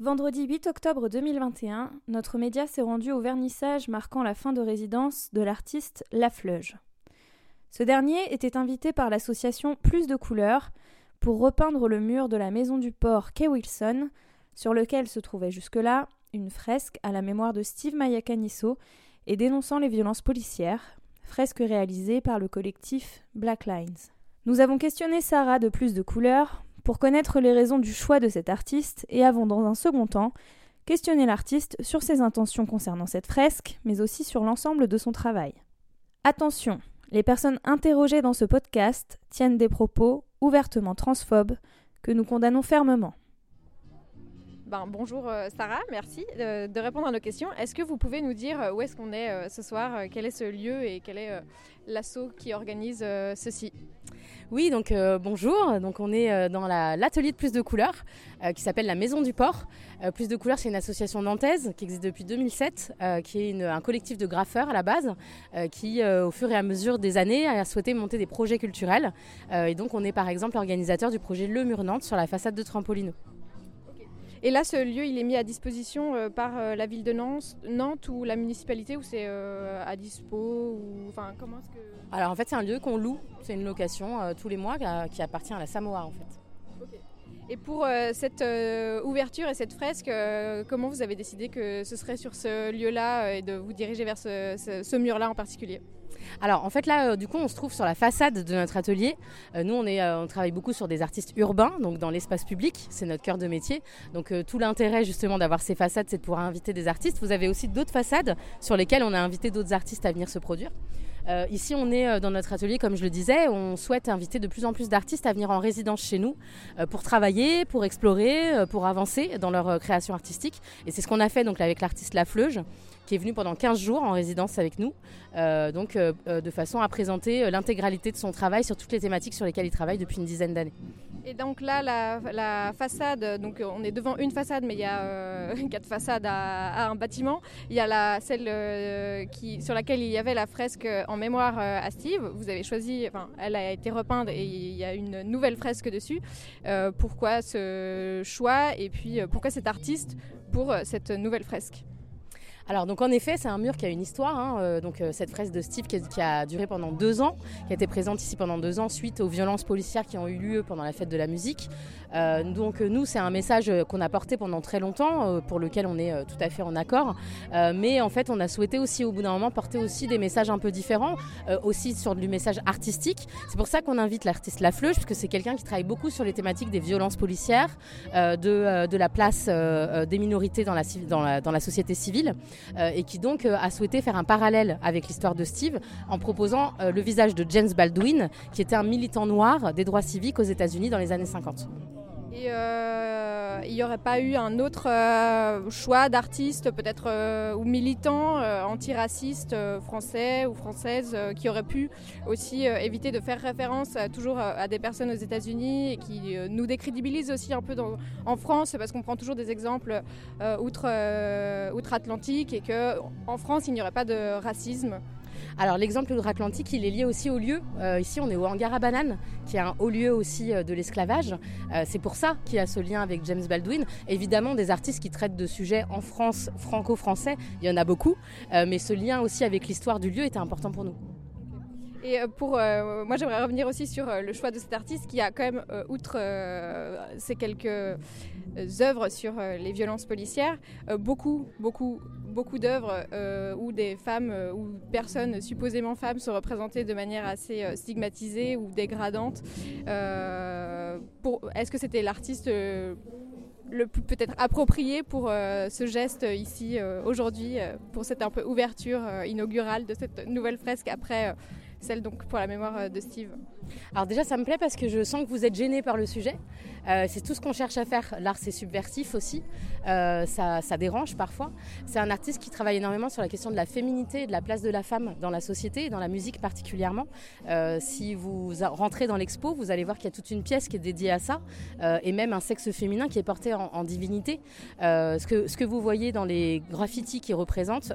Vendredi 8 octobre 2021, notre média s'est rendu au vernissage marquant la fin de résidence de l'artiste Lafleuge. Ce dernier était invité par l'association Plus de couleurs pour repeindre le mur de la maison du port Kay Wilson, sur lequel se trouvait jusque-là une fresque à la mémoire de Steve Mayakaniso et dénonçant les violences policières, fresque réalisée par le collectif Black Lines. Nous avons questionné Sarah de Plus de couleurs pour connaître les raisons du choix de cet artiste et avons dans un second temps questionné l'artiste sur ses intentions concernant cette fresque, mais aussi sur l'ensemble de son travail. Attention, les personnes interrogées dans ce podcast tiennent des propos ouvertement transphobes que nous condamnons fermement. Ben, bonjour euh, Sarah, merci de, répondre à nos questions. Est-ce que vous pouvez nous dire euh, où est-ce qu'on est, euh, ce soir, quel est ce lieu et quel est l'assaut qui organise ceci? Oui, donc euh, bonjour. Donc on est euh, dans l'atelier de Plus de couleurs euh, qui s'appelle la Maison du Port. Plus de couleurs, c'est une association nantaise qui existe depuis 2007, qui est un collectif de graffeurs à la base, qui au fur et à mesure des années a souhaité monter des projets culturels. et donc on est par exemple organisateur du projet Le Mur Nantes sur la façade de Trampolino. Et là, ce lieu, il est mis à disposition euh, par euh, la ville de Nantes, ou la municipalité, ou c'est euh, à dispo. Alors en fait, c'est un lieu qu'on loue, c'est une location tous les mois qui, appartient à la Samoa en fait. Et pour cette ouverture et cette fresque, comment vous avez décidé que ce serait sur ce lieu-là et de vous diriger vers ce mur-là en particulier? Alors en fait là, euh, du coup, on se trouve sur la façade de notre atelier. Euh, nous, euh, on travaille beaucoup sur des artistes urbains, donc dans l'espace public, c'est notre cœur de métier. Donc tout l'intérêt justement d'avoir ces façades, c'est de pouvoir inviter des artistes. Vous avez aussi d'autres façades sur lesquelles on a invité d'autres artistes à venir se produire. Ici, on est dans notre atelier, comme je le disais, on souhaite inviter de plus en plus d'artistes à venir en résidence chez nous pour travailler, pour explorer, pour avancer dans leur création artistique. Et c'est ce qu'on a fait donc avec l'artiste Lafleuge qui est venu pendant 15 jours en résidence avec nous, euh, donc euh, euh, de façon à présenter l'intégralité de son travail sur toutes les thématiques sur lesquelles il travaille depuis une dizaine d'années. Et donc là, la, façade, donc on est devant une façade, mais il y a quatre façades à, un bâtiment. Il y a la, celle qui, sur laquelle il y avait la fresque en mémoire à Steve. Vous avez choisi, enfin, elle a été repeinte et il y a une nouvelle fresque dessus. pourquoi ce choix et puis pourquoi cet artiste pour cette nouvelle fresque? Alors donc en effet c'est un mur qui a une histoire, hein, euh, donc euh, cette fresque de Steve qui a, duré pendant deux ans, qui a été présente ici pendant deux ans suite aux violences policières qui ont eu lieu pendant la fête de la musique. Euh, donc nous c'est un message qu'on a porté pendant très longtemps, pour lequel on est tout à fait en accord, mais en fait on a souhaité aussi au bout d'un moment porter aussi des messages un peu différents, aussi sur du message artistique. C'est pour ça qu'on invite l'artiste Lafleuge, puisque c'est quelqu'un qui travaille beaucoup sur les thématiques des violences policières, de, de, la place des minorités dans la, dans la, dans la société civile. Euh, et qui donc euh, a souhaité faire un parallèle avec l'histoire de Steve en proposant euh, le visage de James Baldwin, qui était un militant noir des droits civiques aux États-Unis dans les années 50. Et euh, il n'y aurait pas eu un autre euh, choix d'artiste, peut-être euh, ou militant antiraciste français ou française, qui aurait pu aussi éviter de faire référence toujours à des personnes aux États-Unis et qui nous décrédibilise aussi un peu en France, parce qu'on prend toujours des exemples outre, outre-Atlantique et qu'en France il n'y aurait pas de racisme. Alors l'exemple de l'Atlantique, il est lié aussi au lieu. Euh, ici, on est au hangar à bananes, qui est un haut lieu aussi euh, de l'esclavage. Euh, c'est pour ça qu'il y a ce lien avec James Baldwin. Évidemment, des artistes qui traitent de sujets en France, franco-français, il y en a beaucoup. mais ce lien aussi avec l'histoire du lieu était important pour nous. Et pour moi, j'aimerais revenir aussi sur le choix de cet artiste qui a quand même, outre ces quelques œuvres sur les violences policières, beaucoup, beaucoup beaucoup d'œuvres euh, où des femmes euh, ou personnes supposément femmes sont représentées de manière assez euh, stigmatisée ou dégradante. Est-ce que c'était l'artiste le plus peut-être approprié pour ce geste ici aujourd'hui, pour cette ouverture inaugurale de cette nouvelle fresque après celle donc pour la mémoire de Steve Alors déjà ça me plaît parce que je sens que vous êtes gêné par le sujet. Euh, c'est tout ce qu'on cherche à faire. L'art, c'est subversif aussi. Euh, ça, dérange parfois. C'est un artiste qui travaille énormément sur la question de la féminité et de la place de la femme dans la société et dans la musique particulièrement. Euh, si vous rentrez dans l'expo, vous allez voir qu'il y a toute une pièce qui est dédiée à ça et même un sexe féminin qui est porté en, divinité. ce, que, vous voyez dans les graffitis qui représentent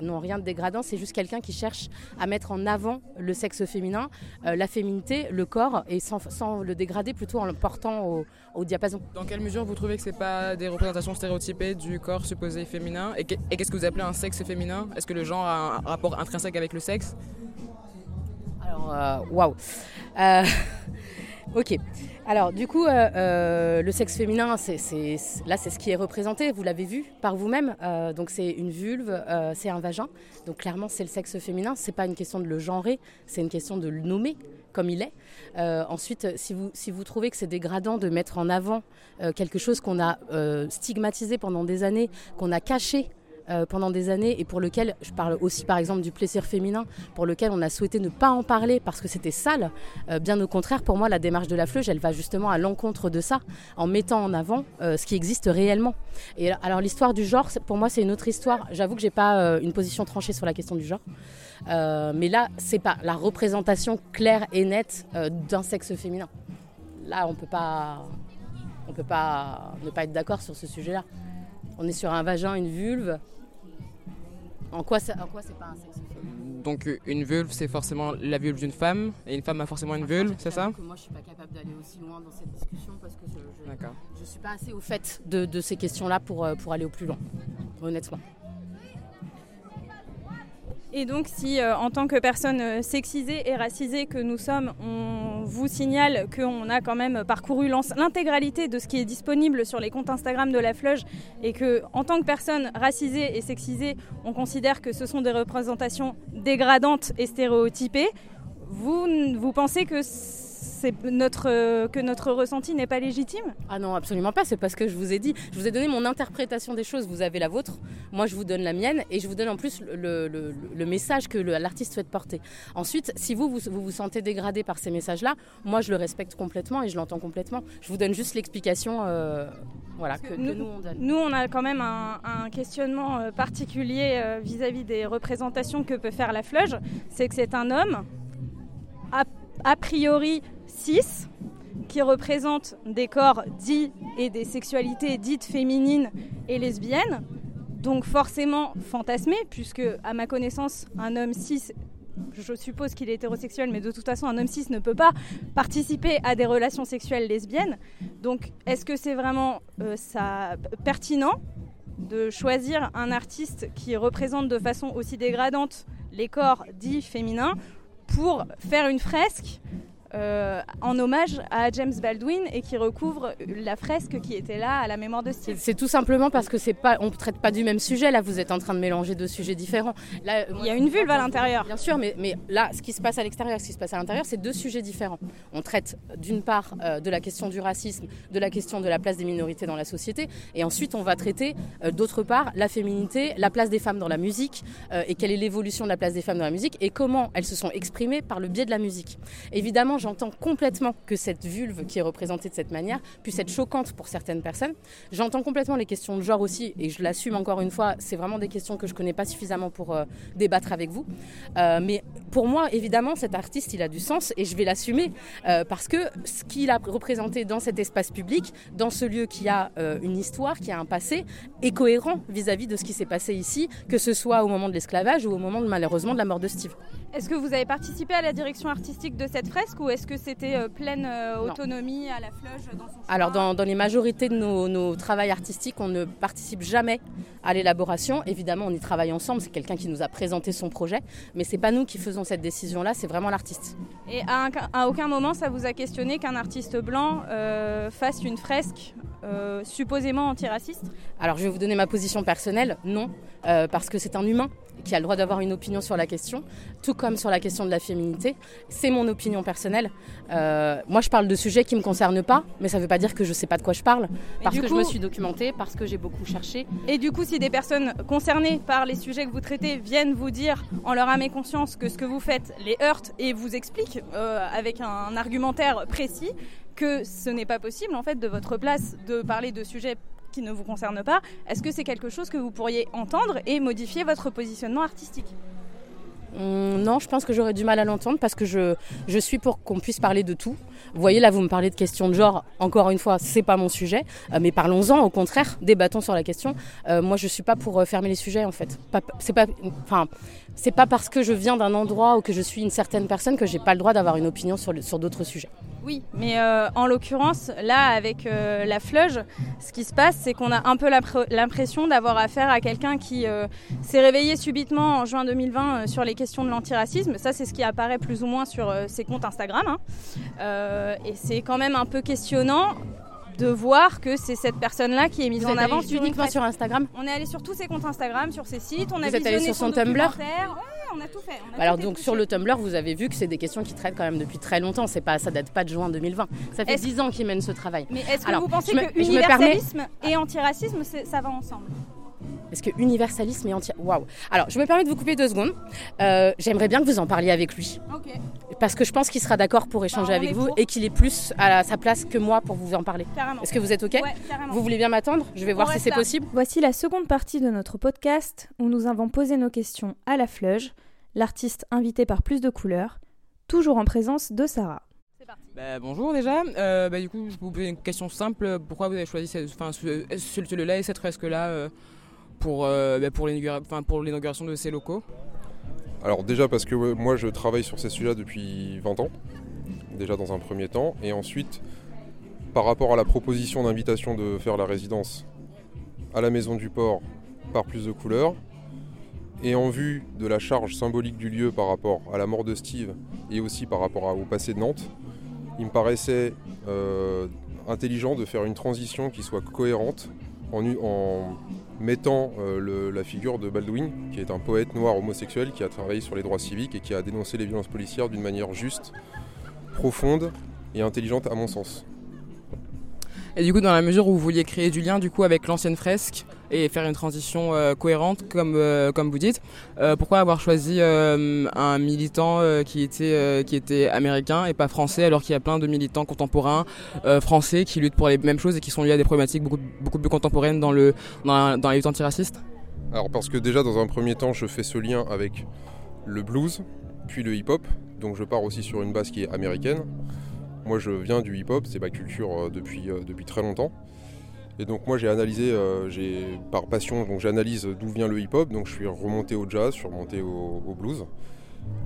n'ont rien de dégradant. C'est juste quelqu'un qui cherche à mettre en avant le sexe féminin, la féminité, le corps, et sans, le dégrader, plutôt en le portant au, diapason. Dans quelle mesure vous trouvez que ce n'est pas des représentations stéréotypées du corps supposé féminin Et qu'est-ce que vous appelez un sexe féminin? Est-ce que le genre a un rapport intrinsèque avec le sexe? Alors, waouh Ok. Alors, du coup, euh, euh, le sexe féminin, là, c'est ce qui est représenté. Vous l'avez vu par vous-même. Euh, donc, c'est une vulve, c'est un vagin. Donc, clairement, c'est le sexe féminin. C'est pas une question de le genrer, c'est une question de le nommer comme il est. ensuite, si vous, si vous trouvez que c'est dégradant de mettre en avant quelque chose qu'on a stigmatisé pendant des années, qu'on a caché euh, pendant des années et pour lequel, je parle aussi par exemple du plaisir féminin, pour lequel on a souhaité ne pas en parler parce que c'était sale. Euh, bien au contraire, pour moi, la démarche de la fleuge, elle va justement à l'encontre de ça, en mettant en avant euh, ce qui existe réellement. Et alors l'histoire du genre, pour moi, c'est une autre histoire. J'avoue que j'ai pas une position tranchée sur la question du genre. mais là, c'est pas la représentation claire et nette d'un sexe féminin. Là, on peut pas, on peut pas ne pas être d'accord sur ce sujet-là. On est sur un vagin, une vulve, en quoi, c'est pas un sexe Donc une vulve, c'est forcément la vulve d'une femme, et une femme a forcément une vulve, c'est ça? Moi, je suis pas capable d'aller aussi loin dans cette discussion parce que je, ne suis pas assez au fait de, ces questions-là pour, euh, pour aller au plus loin, honnêtement. Et donc, si euh, en tant que personne euh, sexisée et racisée que nous sommes, on vous signale qu'on a quand même parcouru l'intégralité de ce qui est disponible sur les comptes Instagram de la Fleuge et que, en tant que personne racisée et sexisée, on considère que ce sont des représentations dégradantes et stéréotypées, vous, vous pensez que notre, euh, que notre ressenti n'est pas légitime? Ah non, absolument pas. C'est parce que je vous ai dit, je vous ai donné mon interprétation des choses. Vous avez la vôtre, moi je vous donne la mienne et je vous donne en plus le, le, message que l'artiste souhaite porter. Ensuite, si vous vous, vous sentez dégradé par ces messages-là, moi je le respecte complètement et je l'entends complètement. Je vous donne juste l'explication. Euh, voilà, que, nous, on donne. Nous, on a quand même un, questionnement euh, particulier vis-à-vis des représentations que peut faire la fleuge. C'est que c'est un homme, a priori 6 qui représentent des corps dits et des sexualités dites féminines et lesbiennes, donc forcément fantasmés, puisque à ma connaissance, un homme cis, je suppose qu'il est hétérosexuel, mais de toute façon, un homme cis ne peut pas participer à des relations sexuelles lesbiennes. Donc, est-ce que c'est vraiment euh, pertinent de choisir un artiste qui représente de façon aussi dégradante les corps dits féminins pour faire une fresque euh, en hommage à James Baldwin et qui recouvre la fresque qui était là à la mémoire de Steve. C'est tout simplement parce que c'est pas, on traite pas du même sujet. Là, vous êtes en train de mélanger deux sujets différents. Là, il y a une vulve à l'intérieur. Bien sûr, mais, mais là, ce qui se passe à l'extérieur, ce qui se passe à l'intérieur, c'est deux sujets différents. On traite d'une part euh, de la question du racisme, de la question de la place des minorités dans la société, et ensuite on va traiter euh, d'autre part la féminité, la place des femmes dans la musique, et quelle est l'évolution de la place des femmes dans la musique, et comment elles se sont exprimées par le biais de la musique. Évidemment, j'entends complètement que cette vulve qui est représentée de cette manière puisse être choquante pour certaines personnes. J'entends complètement les questions de genre aussi, et je l'assume encore une fois, c'est vraiment des questions que je connais pas suffisamment pour euh, débattre avec vous. Euh, mais pour moi, évidemment, cet artiste, il a du sens, et je vais l'assumer, euh, parce que ce qu'il a représenté dans cet espace public, dans ce lieu qui a une histoire, qui a un passé, est cohérent vis-à-vis -vis de ce qui s'est passé ici, que ce soit au moment de l'esclavage ou au moment malheureusement de la mort de Steve. Est-ce que vous avez participé à la direction artistique de cette fresque ou est-ce que c'était euh, pleine euh, autonomie à la fleuge dans son Alors dans, les majorités de nos, nos travaux artistiques, on ne participe jamais à l'élaboration. Évidemment, on y travaille ensemble, c'est quelqu'un qui nous a présenté son projet, mais c'est pas nous qui faisons cette décision-là, c'est vraiment l'artiste. Et à, aucun moment ça vous a questionné qu'un artiste blanc euh, fasse une fresque supposément antiraciste Alors je vais vous donner ma position personnelle, non, parce que c'est un humain qui a le droit d'avoir une opinion sur la question, tout comme sur la question de la féminité. C'est mon opinion personnelle. Euh, moi, je parle de sujets qui ne me concernent pas, mais ça ne veut pas dire que je ne sais pas de quoi je parle, parce que je me suis documentée, parce que j'ai beaucoup cherché. Et du coup, si des personnes concernées par les sujets que vous traitez viennent vous dire, en leur âme et conscience, que ce que vous faites les heurte et vous expliquent euh, avec un argumentaire précis, que ce n'est pas possible en fait de votre place de parler de sujets qui ne vous concerne pas, est-ce que c'est quelque chose que vous pourriez entendre et modifier votre positionnement artistique? Hum, non, je pense que j'aurais du mal à l'entendre parce que je, je suis pour qu'on puisse parler de tout. Vous voyez, là, vous me parlez de questions de genre. Encore une fois, c'est pas mon sujet, euh, mais parlons-en. Au contraire, débattons sur la question. Euh, moi, je suis pas pour euh, fermer les sujets, en fait. C'est pas, enfin, c'est pas parce que je viens d'un endroit ou que je suis une certaine personne que j'ai pas le droit d'avoir une opinion sur, sur d'autres sujets. Oui, mais euh, en l'occurrence, là, avec euh, la fleuge, ce qui se passe, c'est qu'on a un peu l'impr- l'impression d'avoir affaire à quelqu'un qui euh, s'est réveillé subitement en juin 2020 euh, sur les questions de l'antiracisme. Ça, c'est ce qui apparaît plus ou moins sur ses comptes Instagram. hein. Et c'est quand même un peu questionnant de voir que c'est cette personne-là qui est mise Vous en avant uniquement sur Instagram? On est allé sur tous ses comptes Instagram, sur ses sites, on a Vous allé visionné sur son Tumblr? documentaire. Ouais, on a tout fait. on a Alors tout donc sur le Tumblr, vous avez vu que c'est des questions qui traitent quand même depuis très longtemps. C'est pas, ça date pas de juin 2020. Ça fait Est-ce- 10 ans qu'ils mènent ce travail. Mais est-ce que Alors, vous pensez me- que permets- universalisme et antiracisme, ça va ensemble? Est-ce que universalisme et anti... Waouh Alors, je me permets de vous couper deux secondes. Euh, J'aimerais bien que vous en parliez avec lui. Parce que je pense qu'il sera d'accord pour échanger Bah, avec vous pour. et qu'il est plus à sa place que moi pour vous en parler. Est-ce que vous êtes OK? Ouais. Vous voulez bien m'attendre? Je vais voir si c'est possible. Voici la seconde partie de notre podcast où nous avons posé nos questions à la fleuge, l'artiste invité par plus de couleurs, toujours en présence de Sarah. Bah, bonjour déjà. Euh, bah, du coup, je vous pose une question simple. Pourquoi vous avez choisi enfin, ce, ce, celui-là et cette fresque-là euh, pour, euh, bah, pour l'inaugura- enfin, pour l'inauguration de ces locaux? Alors déjà parce que ouais, moi je travaille sur ces sujets depuis 20 ans, déjà dans un premier temps, et ensuite par rapport à la proposition d'invitation de faire la résidence à la Maison du Port par plus de couleurs, et en vue de la charge symbolique du lieu par rapport à la mort de Steve et aussi par rapport au passé de Nantes, il me paraissait euh, intelligent de faire une transition qui soit cohérente en, mettant euh, la figure de Baldwin, qui est un poète noir homosexuel qui a travaillé sur les droits civiques et qui a dénoncé les violences policières d'une manière juste, profonde et intelligente à mon sens. Et du coup, dans la mesure où vous vouliez créer du lien du coup avec l'ancienne fresque et faire une transition euh, cohérente, comme, euh, comme vous dites, euh, pourquoi avoir choisi un militant qui, était, qui était américain et pas français, alors qu'il y a plein de militants contemporains français qui luttent pour les mêmes choses et qui sont liés à des problématiques beaucoup, beaucoup plus contemporaines dans, le, dans, dans Alors parce que déjà dans un premier temps je fais ce lien avec le blues, puis le hip-hop, donc je pars aussi sur une base qui est américaine. Moi je viens du hip-hop, c'est ma culture euh, depuis, euh, depuis très longtemps. Et donc moi j'ai analysé, euh, j'ai par passion, donc j'analyse d'où vient le hip-hop, donc je suis remonté au jazz, je suis remonté au, blues.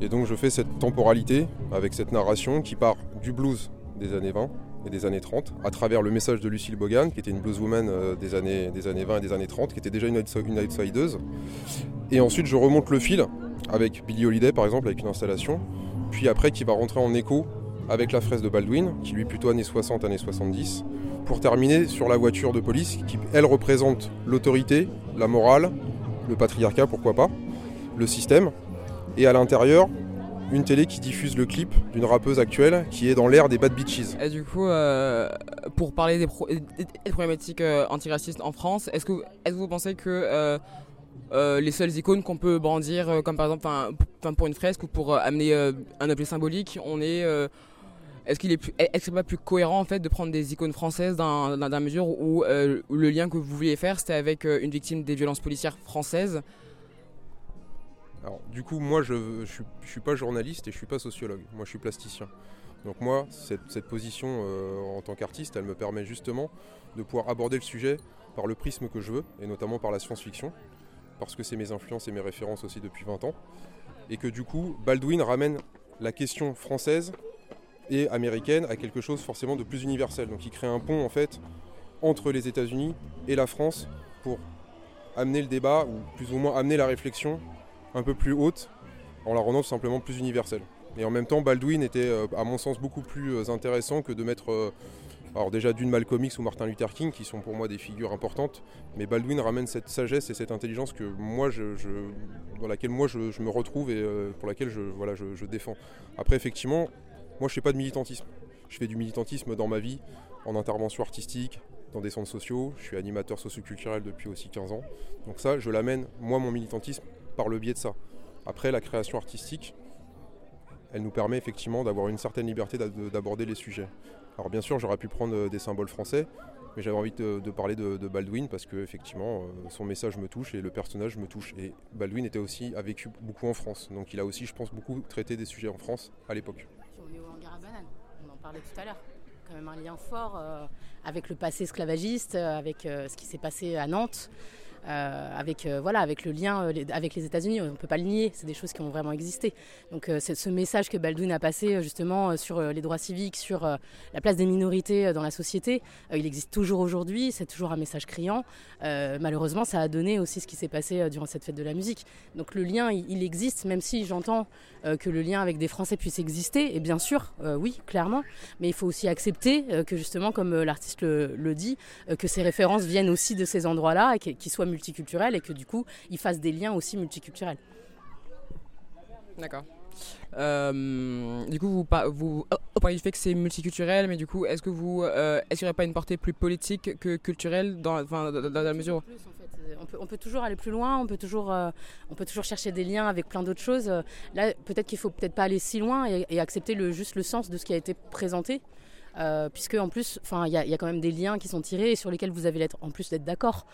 Et donc je fais cette temporalité avec cette narration qui part du blues des années 20 et des années 30, à travers le message de Lucille Bogan, qui était une blueswoman des, années, des années 20 et des années 30, qui était déjà une, une outsideuse. Et ensuite je remonte le fil avec Billie Holiday par exemple, avec une installation, puis après qui va rentrer en écho avec la fraise de Baldwin, qui lui est plutôt années 60, années 70, pour terminer sur la voiture de police, qui elle représente l'autorité, la morale, le patriarcat, pourquoi pas, le système, et à l'intérieur, une télé qui diffuse le clip d'une rappeuse actuelle qui est dans l'ère des bad bitches. Et du coup, euh, pour parler des, pro- des- des problématiques euh, antiracistes en France, est-ce que, est que vous pensez que euh, les seules icônes qu'on peut brandir, comme par exemple pour une fresque ou pour amener un objet symbolique, on est, est-ce qu'il est, plus- est-ce pas plus cohérent en fait de prendre des icônes françaises dans, dans, la mesure où, euh, le lien que vous vouliez faire c'était avec euh, une victime des violences policières françaises? Alors, du coup, moi, je ne suis pas journaliste et je suis pas sociologue. Moi, je suis plasticien. Donc moi, cette, cette position euh, en tant qu'artiste, elle me permet justement de pouvoir aborder le sujet par le prisme que je veux, et notamment par la science-fiction, parce que c'est mes influences et mes références aussi depuis 20 ans. Et que du coup, Baldwin ramène la question française et américaine à quelque chose forcément de plus universel. Donc il crée un pont en fait entre les États-Unis et la France pour amener le débat, ou plus ou moins amener la réflexion un peu plus haute en la rendant tout simplement plus universelle. Et en même temps, Baldwin était, euh, à mon sens, beaucoup plus euh, intéressant que de mettre, euh, alors déjà d'une Malcolm ou Martin Luther King, qui sont pour moi des figures importantes, mais Baldwin ramène cette sagesse et cette intelligence que moi, dans laquelle moi je, je me retrouve et pour laquelle je, voilà, je défends. Après, effectivement, moi je fais pas de militantisme. Je fais du militantisme dans ma vie, en intervention artistique, dans des centres sociaux. Je suis animateur socioculturel depuis aussi 15 ans. Donc ça, je l'amène, moi, mon militantisme, par le biais de ça. Après, la création artistique, elle nous permet effectivement d'avoir une certaine liberté d'a- de- d'aborder les sujets. Alors bien sûr, j'aurais pu prendre euh, des symboles français, Mais j'avais envie de, parler de, Baldwin parce que effectivement son message me touche et le personnage me touche. Et Baldwin était aussi a vécu beaucoup en France, donc il a aussi, je pense, beaucoup traité des sujets en France à l'époque. On est au hangar à banane, on en parlait tout à l'heure. Quand même un lien fort avec le passé esclavagiste, avec ce qui s'est passé à Nantes. Euh, avec, euh, voilà, avec le lien euh, avec les États-Unis. On ne peut pas le nier, c'est des choses qui ont vraiment existé. Donc c'est ce message que Baldwin a passé justement sur les droits civiques, sur la place des minorités dans la société, il existe toujours aujourd'hui, c'est toujours un message criant. malheureusement, ça a donné aussi ce qui s'est passé durant cette fête de la musique. Donc le lien, il, existe, même si j'entends que le lien avec des Français puisse exister, et bien sûr, oui, clairement, mais il faut aussi accepter que justement, comme l'artiste le, dit, que ces références viennent aussi de ces endroits-là et qu'ils soient multiculturel et que du coup, ils fassent des liens aussi multiculturels. D'accord. Euh, du coup, vous, vous, au point du fait que c'est multiculturel, mais du coup, est-ce que vous, euh, est-ce qu'il n'y aurait pas une portée plus politique que culturelle dans, dans, dans, la mesure on peut, on peut, toujours aller plus loin, on peut toujours, euh, on peut toujours chercher des liens avec plein d'autres choses. Là, peut-être qu'il faut peut-être pas aller si loin et, et, accepter le, juste le sens de ce qui a été présenté. Euh, puisque en plus, il y, a quand même des liens qui sont tirés et sur lesquels vous avez en plus d'être d'accord.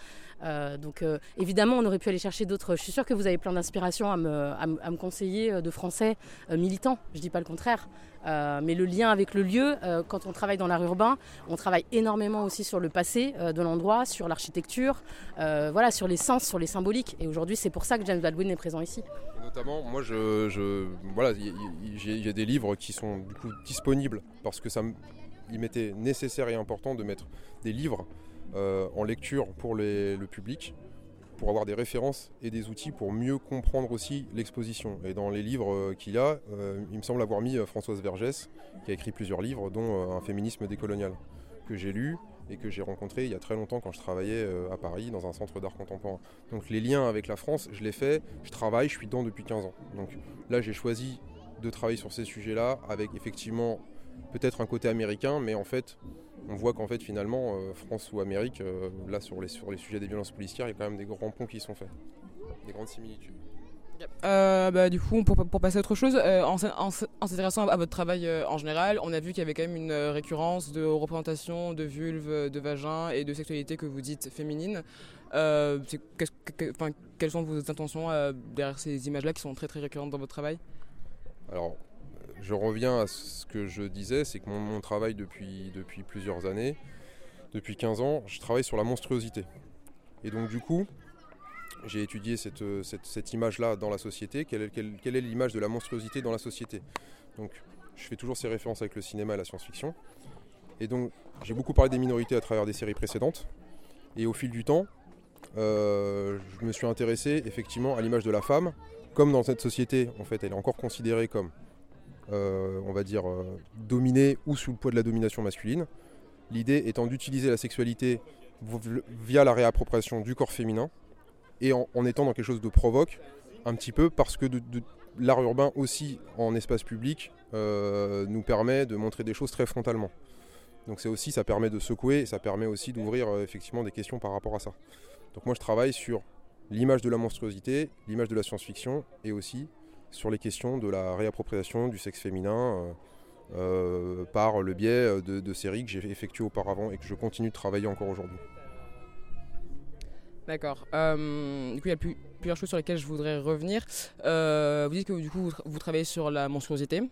Euh, donc euh, évidemment, on aurait pu aller chercher d'autres. Je suis sûre que vous avez plein d'inspiration à me, conseiller de français militants. Je dis pas le contraire. mais le lien avec le lieu, quand on travaille dans l'art urbain, on travaille énormément aussi sur le passé de l'endroit, sur l'architecture, voilà, sur les sens, sur les symboliques. Et aujourd'hui, c'est pour ça que James Baldwin est présent ici. Notamment, moi, je, voilà, il y, a des livres qui sont du coup disponibles parce que ça m'était nécessaire et important de mettre des livres euh, en lecture pour le public, pour avoir des références et des outils pour mieux comprendre aussi l'exposition. Et dans les livres euh, qu'il a, euh, il me semble avoir mis Françoise Vergès, qui a écrit plusieurs livres, dont Un féminisme décolonial, que j'ai lu et que j'ai rencontré il y a très longtemps quand je travaillais à Paris dans un centre d'art contemporain. Donc les liens avec la France, je l'ai fait, je travaille, je suis dedans depuis 15 ans. Donc là j'ai choisi de travailler sur ces sujets-là avec effectivement peut-être un côté américain, mais en fait, on voit qu'en fait, finalement, euh, France ou Amérique, euh, là, sur les, sur les sujets des violences policières, il y a quand même des grands ponts qui sont faits, des grandes similitudes. Euh, bah, du coup, pour, pour, passer à autre chose, en, en, s'intéressant à votre travail en général, on a vu qu'il y avait quand même une récurrence de représentation de vulve, de vagin et de sexualité que vous dites féminine. quelles sont vos intentions derrière ces images-là qui sont très très récurrentes dans votre travail? Alors, je reviens à ce que je disais, c'est que mon, travail depuis, plusieurs années, depuis 15 ans, je travaille sur la monstruosité. Et donc du coup, j'ai étudié cette, image-là dans la société. Quelle est, l'image de la monstruosité dans la société? Donc je fais toujours ces références avec le cinéma et la science-fiction. Et donc j'ai beaucoup parlé des minorités à travers des séries précédentes. Et au fil du temps, euh, je me suis intéressé effectivement à l'image de la femme. Comme dans cette société, en fait, elle est encore considérée comme euh, on va dire, euh, dominée ou sous le poids de la domination masculine. L'idée étant d'utiliser la sexualité via la réappropriation du corps féminin et en, étant dans quelque chose de provoque, un petit peu parce que l'art urbain aussi en espace public euh, nous permet de montrer des choses très frontalement. Donc c'est aussi, ça permet de secouer et ça permet aussi d'ouvrir effectivement des questions par rapport à ça. Donc moi je travaille sur l'image de la monstruosité, l'image de la science-fiction et aussi sur les questions de la réappropriation du sexe féminin euh, euh, par le biais de, séries que j'ai effectuées auparavant et que je continue de travailler encore aujourd'hui. D'accord. Euh, du coup, il y a plusieurs choses sur lesquelles je voudrais revenir. vous dites que du coup, vous travaillez sur la monstruosité.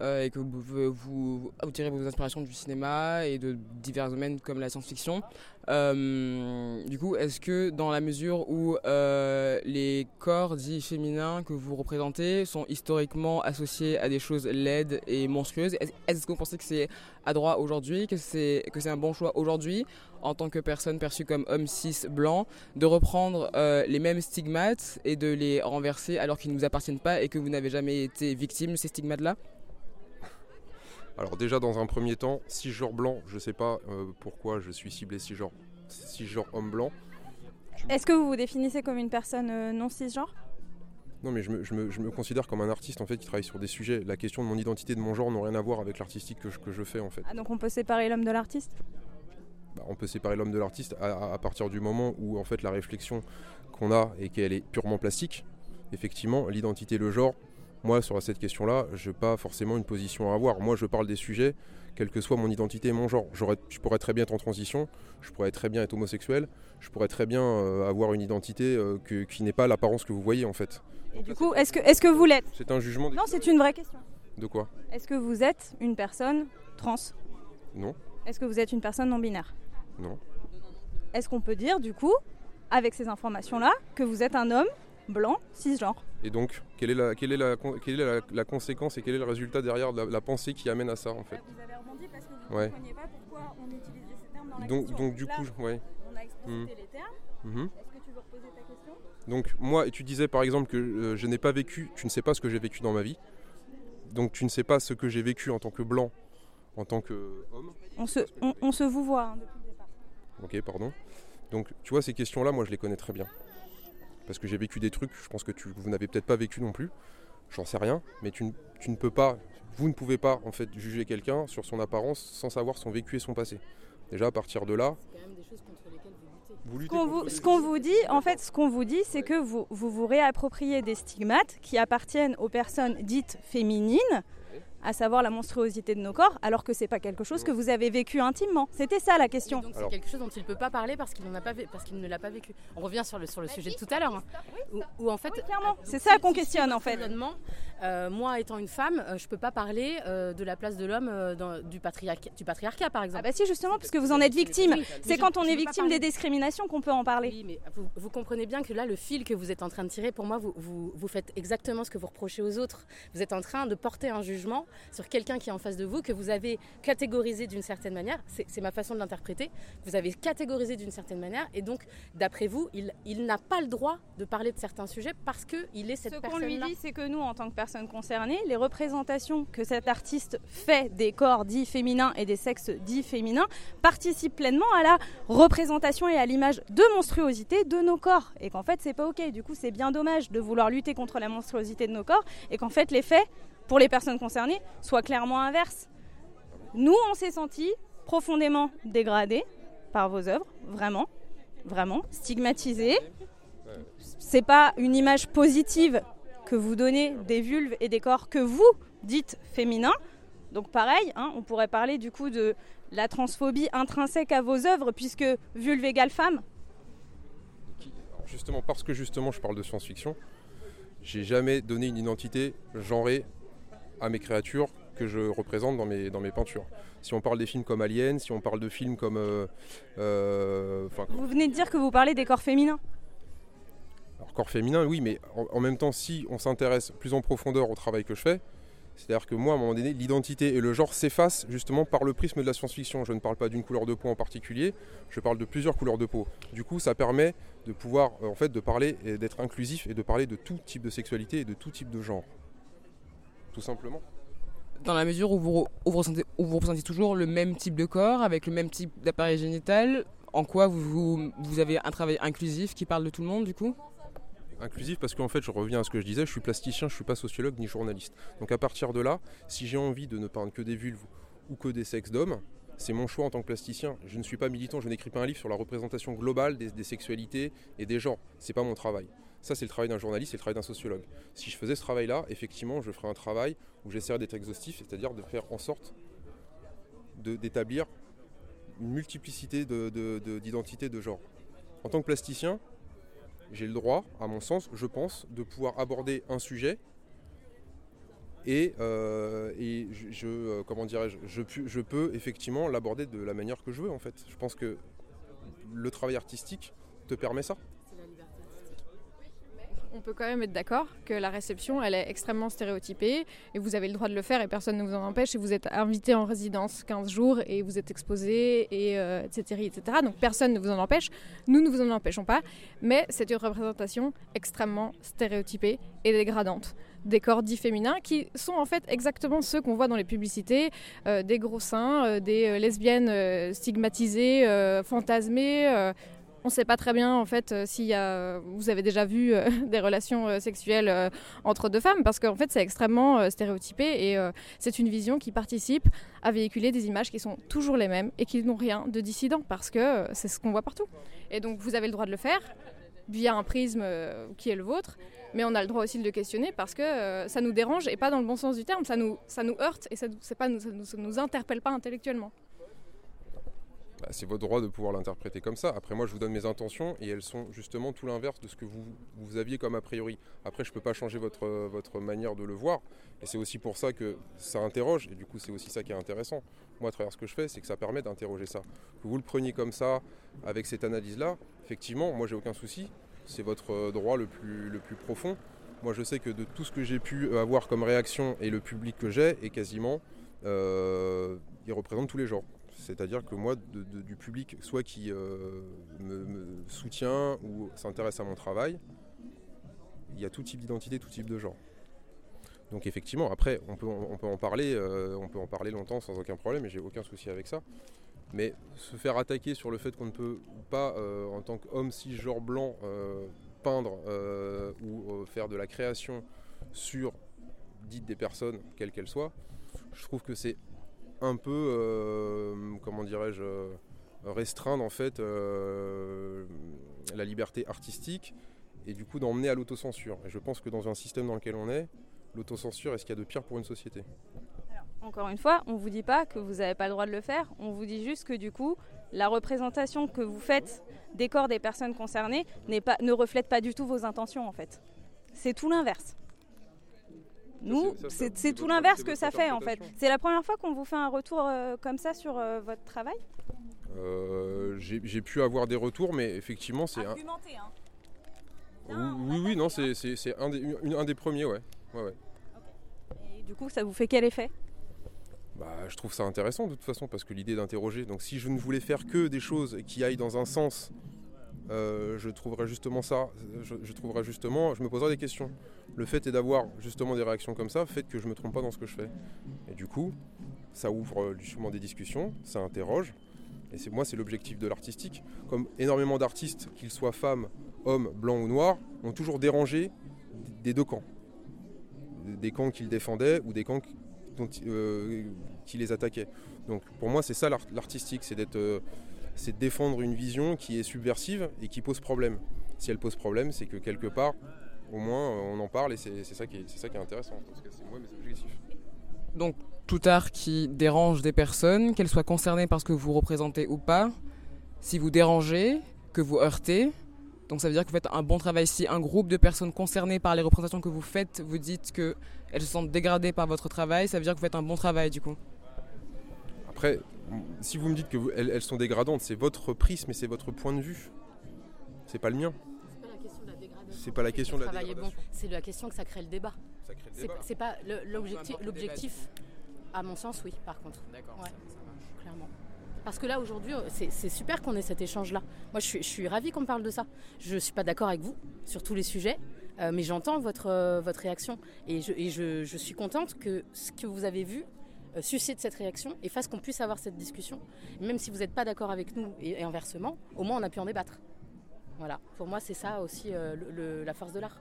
Euh, et que vous, tirez vos inspirations du cinéma et de divers domaines comme la science-fiction. Euh, du coup, est-ce que dans la mesure où euh, les corps dits féminins que vous représentez sont historiquement associés à des choses laides et monstrueuses, est-ce que vous pensez que c'est à droit aujourd'hui, que c'est un bon choix aujourd'hui en tant que personne perçue comme homme cis blanc, de reprendre les mêmes stigmates et de les renverser alors qu'ils ne vous appartiennent pas et que vous n'avez jamais été victime de ces stigmates-là? Alors déjà dans un premier temps, cisgenre blanc, je ne sais pas euh, pourquoi je suis ciblé cisgenre, cisgenre homme blanc. Est-ce que vous vous définissez comme une personne euh, non cisgenre non, mais je me, considère comme un artiste en fait qui travaille sur des sujets. La question de mon identité, de mon genre, n'ont rien à voir avec l'artistique que je, fais en fait. Ah, donc on peut séparer l'homme de l'artiste? Bah, On peut séparer l'homme de l'artiste à, partir du moment où en fait la réflexion qu'on a et qu'elle est purement plastique. Effectivement, l'identité, le genre, moi, sur cette question-là, je n'ai pas forcément une position à avoir. Moi, je parle des sujets quelle que soit mon identité et mon genre. Je pourrais très bien être en transition, je pourrais très bien être homosexuel, je pourrais très bien euh, avoir une identité euh, que- qui n'est pas l'apparence que vous voyez en fait. Et du coup, est-ce que, est que vous l'êtes? C'est un jugement Non, c'est une vraie question. de quoi? Est-ce que vous êtes une personne trans? Non, Est-ce que vous êtes une personne non binaire non. Est-ce qu'on peut dire, du coup, avec ces informations-là, que vous êtes un homme blanc cisgenre Et donc, quelle est, la, quelle est, la, quelle est la, la conséquence et quel est le résultat derrière la, la pensée qui amène à ça en fait? Vous avez rebondi parce que vous Ouais. compreniez pas pourquoi on utilisait ces termes dans la donc, question. donc du Là, coup, je- ouais. on a explicité les termes. Mhm. Est-ce que tu veux reposer ta question? Donc moi, et tu disais par exemple que euh, je n'ai pas vécu, tu ne sais pas ce que j'ai vécu dans ma vie. Donc tu ne sais pas ce que j'ai vécu en tant que blanc, en tant que homme. on se, on, on se vous voit hein, depuis le départ. Ok, pardon. Donc tu vois, ces questions-là, moi je les connais très bien. Parce que j'ai vécu des trucs, je pense que tu, vous n'avez peut-être pas vécu non plus. J'en sais rien, mais tu, ne- tu ne peux pas, vous ne pouvez pas en fait juger quelqu'un sur son apparence sans savoir son vécu et son passé. Déjà à partir de là, C'est quand même des choses contre lesquelles vous luttez. vous Ce qu'on vous, les- dit, en fait, ce qu'on vous dit, c'est que vous, vous vous réappropriez des stigmates qui appartiennent aux personnes dites féminines, à savoir la monstruosité de nos corps, alors que c'est pas quelque chose que vous avez vécu intimement. C'était ça la question. Donc c'est quelque chose dont il ne peut pas parler parce qu'il pas parce ne l'a pas vécu. On revient sur le sur le sujet de tout à l'heure, hein, où, où en fait clairement. C'est ça qu'on questionne, en fait. Euh, moi étant une femme, euh, je peux pas parler euh, de la place de l'homme euh, dans- du patriarcat, du patriarcat par exemple. Ah bah si, justement, parce que vous en êtes victime. C'est quand on est victime des discriminations qu'on peut en parler. Oui, mais vous, vous comprenez bien que là, le fil que vous êtes en train de tirer, pour moi, vous, vous, vous faites exactement ce que vous reprochez aux autres. Vous êtes en train de porter un jugement sur quelqu'un qui est en face de vous, que vous avez catégorisé d'une certaine manière. C'est ma façon de l'interpréter. Vous avez catégorisé d'une certaine manière, et donc, d'après vous, il, il n'a pas le droit de parler de certains sujets parce qu'il est cette Ce qu'on lui personne-là. dit, c'est que nous, en tant que personnes concernées, les représentations que cet artiste fait des corps dits féminins et des sexes dits féminins participent pleinement à la représentation et à l'image de monstruosité de nos corps. Et qu'en fait, c'est pas ok. Du coup, c'est bien dommage de vouloir lutter contre la monstruosité de nos corps et qu'en fait, les faits, pour les personnes concernées, soient clairement inverses. Nous, on s'est sentis profondément dégradés par vos œuvres, vraiment, vraiment, stigmatisés. C'est pas une image positive que vous donnez des vulves et des corps que vous dites féminins. Donc pareil, hein, on pourrait parler du coup de la transphobie intrinsèque à vos œuvres, puisque vulve égale femme. Justement, parce que justement je parle de science-fiction, j'ai jamais donné une identité genrée à mes créatures que je représente dans mes, dans mes peintures. Si on parle des films comme Alien, si on parle de films comme... euh, euh, Vous venez de dire que vous parlez des corps féminins. Alors, corps féminin, oui, mais en, même temps, si on s'intéresse plus en profondeur au travail que je fais, c'est-à-dire que moi, à un moment donné, l'identité et le genre s'effacent justement par le prisme de la science-fiction. Je ne parle pas d'une couleur de peau en particulier, je parle de plusieurs couleurs de peau. Du coup, ça permet de pouvoir, euh, en fait, de parler et d'être inclusif et de parler de tout type de sexualité et de tout type de genre. Tout simplement. Dans la mesure où vous, vous ressentez, toujours le même type de corps, avec le même type d'appareil génital, en quoi vous avez un travail inclusif qui parle de tout le monde du coup? Inclusif parce qu'en fait, je reviens à ce que je disais, je suis plasticien, je suis pas sociologue ni journaliste. Donc à partir de là, si j'ai envie de ne parler que des vulves ou que des sexes d'hommes, c'est mon choix en tant que plasticien. Je ne suis pas militant, je n'écris pas un livre sur la représentation globale des, sexualités et des genres. C'est pas mon travail. Ça, c'est le travail d'un journaliste, c'est le travail d'un sociologue. Si je faisais ce travail-là, effectivement, je ferais un travail où j'essaierais d'être exhaustif, c'est-à-dire de faire en sorte de- d'établir une multiplicité de- de- de- d'identités de, genre. En tant que plasticien, j'ai le droit, à mon sens, je pense, de pouvoir aborder un sujet et, euh, je, euh, je peux effectivement l'aborder de la manière que je veux en fait. Je pense que le travail artistique te permet ça. On peut quand même être d'accord que la réception, elle est extrêmement stéréotypée et vous avez le droit de le faire et personne ne vous en empêche et vous êtes invité en résidence 15 jours et vous êtes exposé et euh, etc., etc. Donc personne ne vous en empêche. Nous ne vous en empêchons pas, mais c'est une représentation extrêmement stéréotypée et dégradante des corps dits féminins qui sont en fait exactement ceux qu'on voit dans les publicités, euh, des gros seins, euh, des lesbiennes stigmatisées, fantasmées. On ne sait pas très bien en fait euh, si vous avez déjà vu euh, des relations euh, sexuelles entre deux femmes parce qu'en fait c'est extrêmement stéréotypé et c'est une vision qui participe à véhiculer des images qui sont toujours les mêmes et qui n'ont rien de dissident parce que c'est ce qu'on voit partout. Et donc vous avez le droit de le faire via un prisme qui est le vôtre mais on a le droit aussi de le questionner parce que ça nous dérange et pas dans le bon sens du terme, ça nous, nous heurte et ça ne nous, ça nous interpelle pas intellectuellement. Bah, c'est votre droit de pouvoir l'interpréter comme ça. Après, moi, je vous donne mes intentions et elles sont justement tout l'inverse de ce que vous, aviez comme a priori. Après, je ne peux pas changer votre, manière de le voir. Et c'est aussi pour ça que ça interroge. Et du coup, c'est aussi ça qui est intéressant. Moi, à travers ce que je fais, c'est que ça permet d'interroger ça. Que vous le preniez comme ça, avec cette analyse-là, effectivement, moi, j'ai aucun souci. C'est votre droit le plus, le plus profond. Moi, je sais que de tout ce que j'ai pu avoir comme réaction et le public que j'ai, est quasiment, euh, il représente tous les genres. C'est-à-dire que moi, du public, soit qui euh, me, soutient ou s'intéresse à mon travail, il y a tout type d'identité, tout type de genre. Donc effectivement, après, on peut, on peut en parler, euh, on peut en parler longtemps sans aucun problème, et j'ai aucun souci avec ça. Mais se faire attaquer sur le fait qu'on ne peut pas, euh, en tant qu'homme cisgenre blanc, peindre ou faire de la création sur dite des personnes, quelles qu'elles soient, je trouve que c'est un peu, euh, comment dirais-je, euh, restreindre en fait euh, la liberté artistique et du coup d'emmener à l'autocensure. Et je pense que dans un système dans lequel on est, l'autocensure est ce qu'il y a de pire pour une société? encore une fois, on ne vous dit pas que vous n'avez pas le droit de le faire, on vous dit juste que du coup, la représentation que vous faites des corps des personnes concernées pas, ne reflète pas du tout vos intentions en fait. C'est tout l'inverse. Nous, c'est tout l'inverse que ça fait en fait. C'est la première fois qu'on vous fait un retour euh, comme ça sur euh, votre travail? Euh, J'ai pu avoir des retours, mais effectivement, c'est. Argumenté, hein oui, oui, non, c'est un, des, un des premiers, ouais. ouais, ouais. Et du coup, ça vous fait quel effet? Bah, je trouve ça intéressant de toute façon parce que l'idée d'interroger. Donc si je ne voulais faire que des choses qui aillent dans un sens euh, je trouverais justement ça, je, trouverais justement, je me poserais des questions. Le fait est d'avoir justement des réactions comme ça, fait que je me trompe pas dans ce que je fais. Et du coup, ça ouvre justement des discussions, ça interroge. Et c'est moi, c'est l'objectif de l'artistique. Comme énormément d'artistes, qu'ils soient femmes, hommes, blancs ou noirs, ont toujours dérangé des deux camps. Des camps qu'ils défendaient ou des camps euh, qui les attaquaient. Donc pour moi, c'est ça l'artistique, c'est d'être euh, c'est de défendre une vision qui est subversive et qui pose problème. Si elle pose problème, c'est que quelque part, au moins, on en parle et c'est ça, qui est, ça qui est intéressant. C'est moi mes objectifs. Donc, tout art qui dérange des personnes, qu'elles soient concernées par ce que vous représentez ou pas, si vous dérangez, que vous heurtez, donc ça veut dire que vous faites un bon travail. Si un groupe de personnes concernées par les représentations que vous faites vous dites qu'elles se sentent dégradées par votre travail, ça veut dire que vous faites un bon travail du coup. Après, si vous me dites qu'elles elles sont dégradantes, c'est votre prisme et c'est votre point de vue. C'est pas le mien. C'est pas la question de la dégradation. C'est la question que ça crée le débat. C'est pas l'objectif. L'objectif, à mon sens, oui, par contre. D'accord. clairement. Parce que là, aujourd'hui, c'est super qu'on ait cet échange-là. Moi, je suis, je suis ravie qu'on parle de ça. Je ne suis pas d'accord avec vous sur tous les sujets, euh, mais j'entends votre, euh, votre réaction. Et, je, et je, je, suis contente que ce que vous avez vu euh, suscite cette réaction et fasse qu'on puisse avoir cette discussion. Même si vous n'êtes pas d'accord avec nous et, inversement, au moins on a pu en débattre. Voilà, pour moi c'est ça aussi euh, la force de l'art.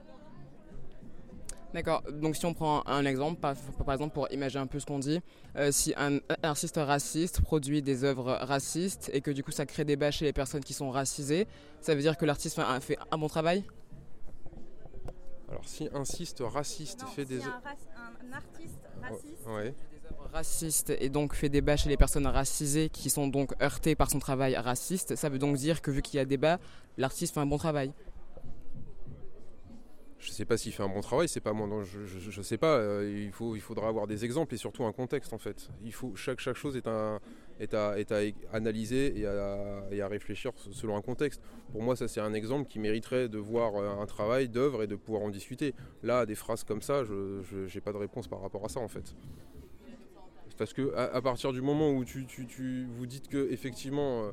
D'accord, donc si on prend un exemple, par, exemple pour imaginer un peu ce qu'on dit, euh, si un, artiste raciste produit des œuvres racistes et que du coup ça crée des bâches chez les personnes qui sont racisées, ça veut dire que l'artiste fait, fait un bon travail? Alors si un artiste raciste fait des... Un, un, artiste raciste ouais raciste et donc fait débat chez les personnes racisées qui sont donc heurtées par son travail raciste, ça veut donc dire que vu qu'il y a débat, l'artiste fait un bon travail. Je ne sais pas s'il fait un bon travail, c'est pas moi. je, ne sais pas. Euh, il, faut, il faudra avoir des exemples et surtout un contexte en fait. Il faut chaque, chaque chose est, un, est, à, est à analyser et à, et à, réfléchir selon un contexte. Pour moi, ça c'est un exemple qui mériterait de voir euh, un travail d'œuvre et de pouvoir en discuter. Là, des phrases comme ça, je n'ai pas de réponse par rapport à ça en fait. Parce que à, partir du moment où tu, vous dites que effectivement euh,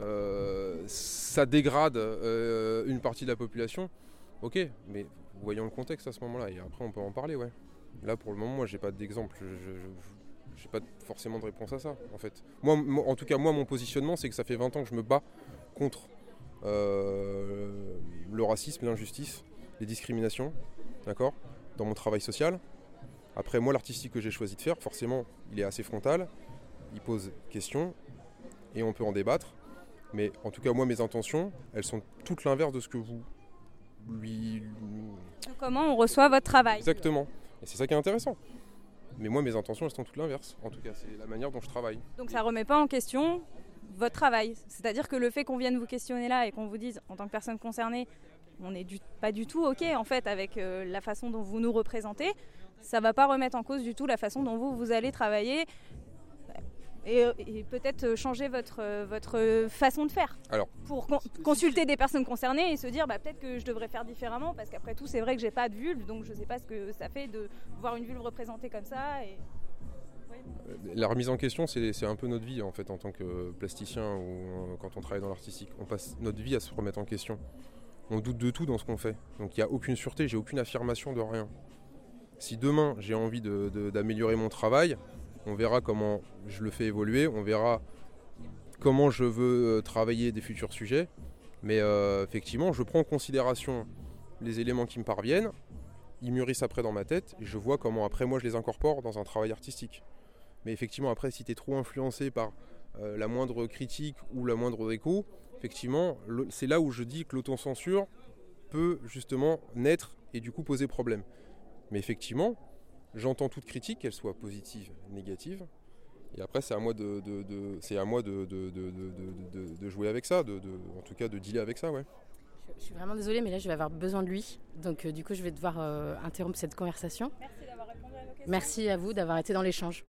euh, ça dégrade euh, une partie de la population, ok, mais voyons le contexte à ce moment-là et après on peut en parler, ouais. Là pour le moment, moi j'ai pas d'exemple, je, n'ai pas forcément de réponse à ça en fait. Moi, en tout cas, moi mon positionnement c'est que ça fait 20 ans que je me bats contre le racisme, l'injustice, les discriminations, d'accord, dans mon travail social. Après, moi, l'artistique que j'ai choisi de faire, forcément, il est assez frontal, il pose question, et on peut en débattre. Mais en tout cas, moi, mes intentions, elles sont toutes l'inverse de ce que vous lui comment on reçoit votre travail. Exactement. Et c'est ça qui est intéressant. Mais moi, mes intentions, elles sont toutes l'inverse. En tout cas, c'est la manière dont je travaille. Donc ça remet pas en question votre travail. C'est-à-dire que le fait qu'on vienne vous questionner là et qu'on vous dise, en tant que personne concernée, on n'est pas du tout OK en fait avec euh, la façon dont vous nous représentez, ça va pas remettre en cause du tout la façon dont vous, vous allez travailler et, peut-être changer votre, euh, votre façon de faire. Alors, pour consulter des personnes concernées et se dire bah, peut-être que je devrais faire différemment parce qu'après tout c'est vrai que j'ai pas de vulve donc je sais pas ce que ça fait de voir une vulve représentée comme ça. Et... Euh, la remise en question, c'est un peu notre vie en fait en tant que plasticien ou euh, quand on travaille dans l'artistique. On passe notre vie à se remettre en question. On doute de tout dans ce qu'on fait. Donc il n'y a aucune sûreté, j'ai aucune affirmation de rien. Si demain j'ai envie d'améliorer mon travail, on verra comment je le fais évoluer, on verra comment je veux euh, travailler des futurs sujets. Mais effectivement, je prends en considération les éléments qui me parviennent, ils mûrissent après dans ma tête, et je vois comment après moi je les incorpore dans un travail artistique. Mais effectivement, après, si tu es trop influencé par euh, la moindre critique ou la moindre écho, effectivement, c'est là où je dis que l'autocensure peut justement naître et du coup poser problème. Mais effectivement, j'entends toute critique, qu'elle soit positive, négative. Et après, c'est à moi de, c'est à moi de, de, jouer avec ça, de, en tout cas de dealer avec ça, ouais. Je suis vraiment désolée, mais là, je vais avoir besoin de lui. Donc, euh, du coup, je vais devoir euh, interrompre cette conversation. Merci d'avoir répondu à nos questions. Merci à vous d'avoir été dans l'échange.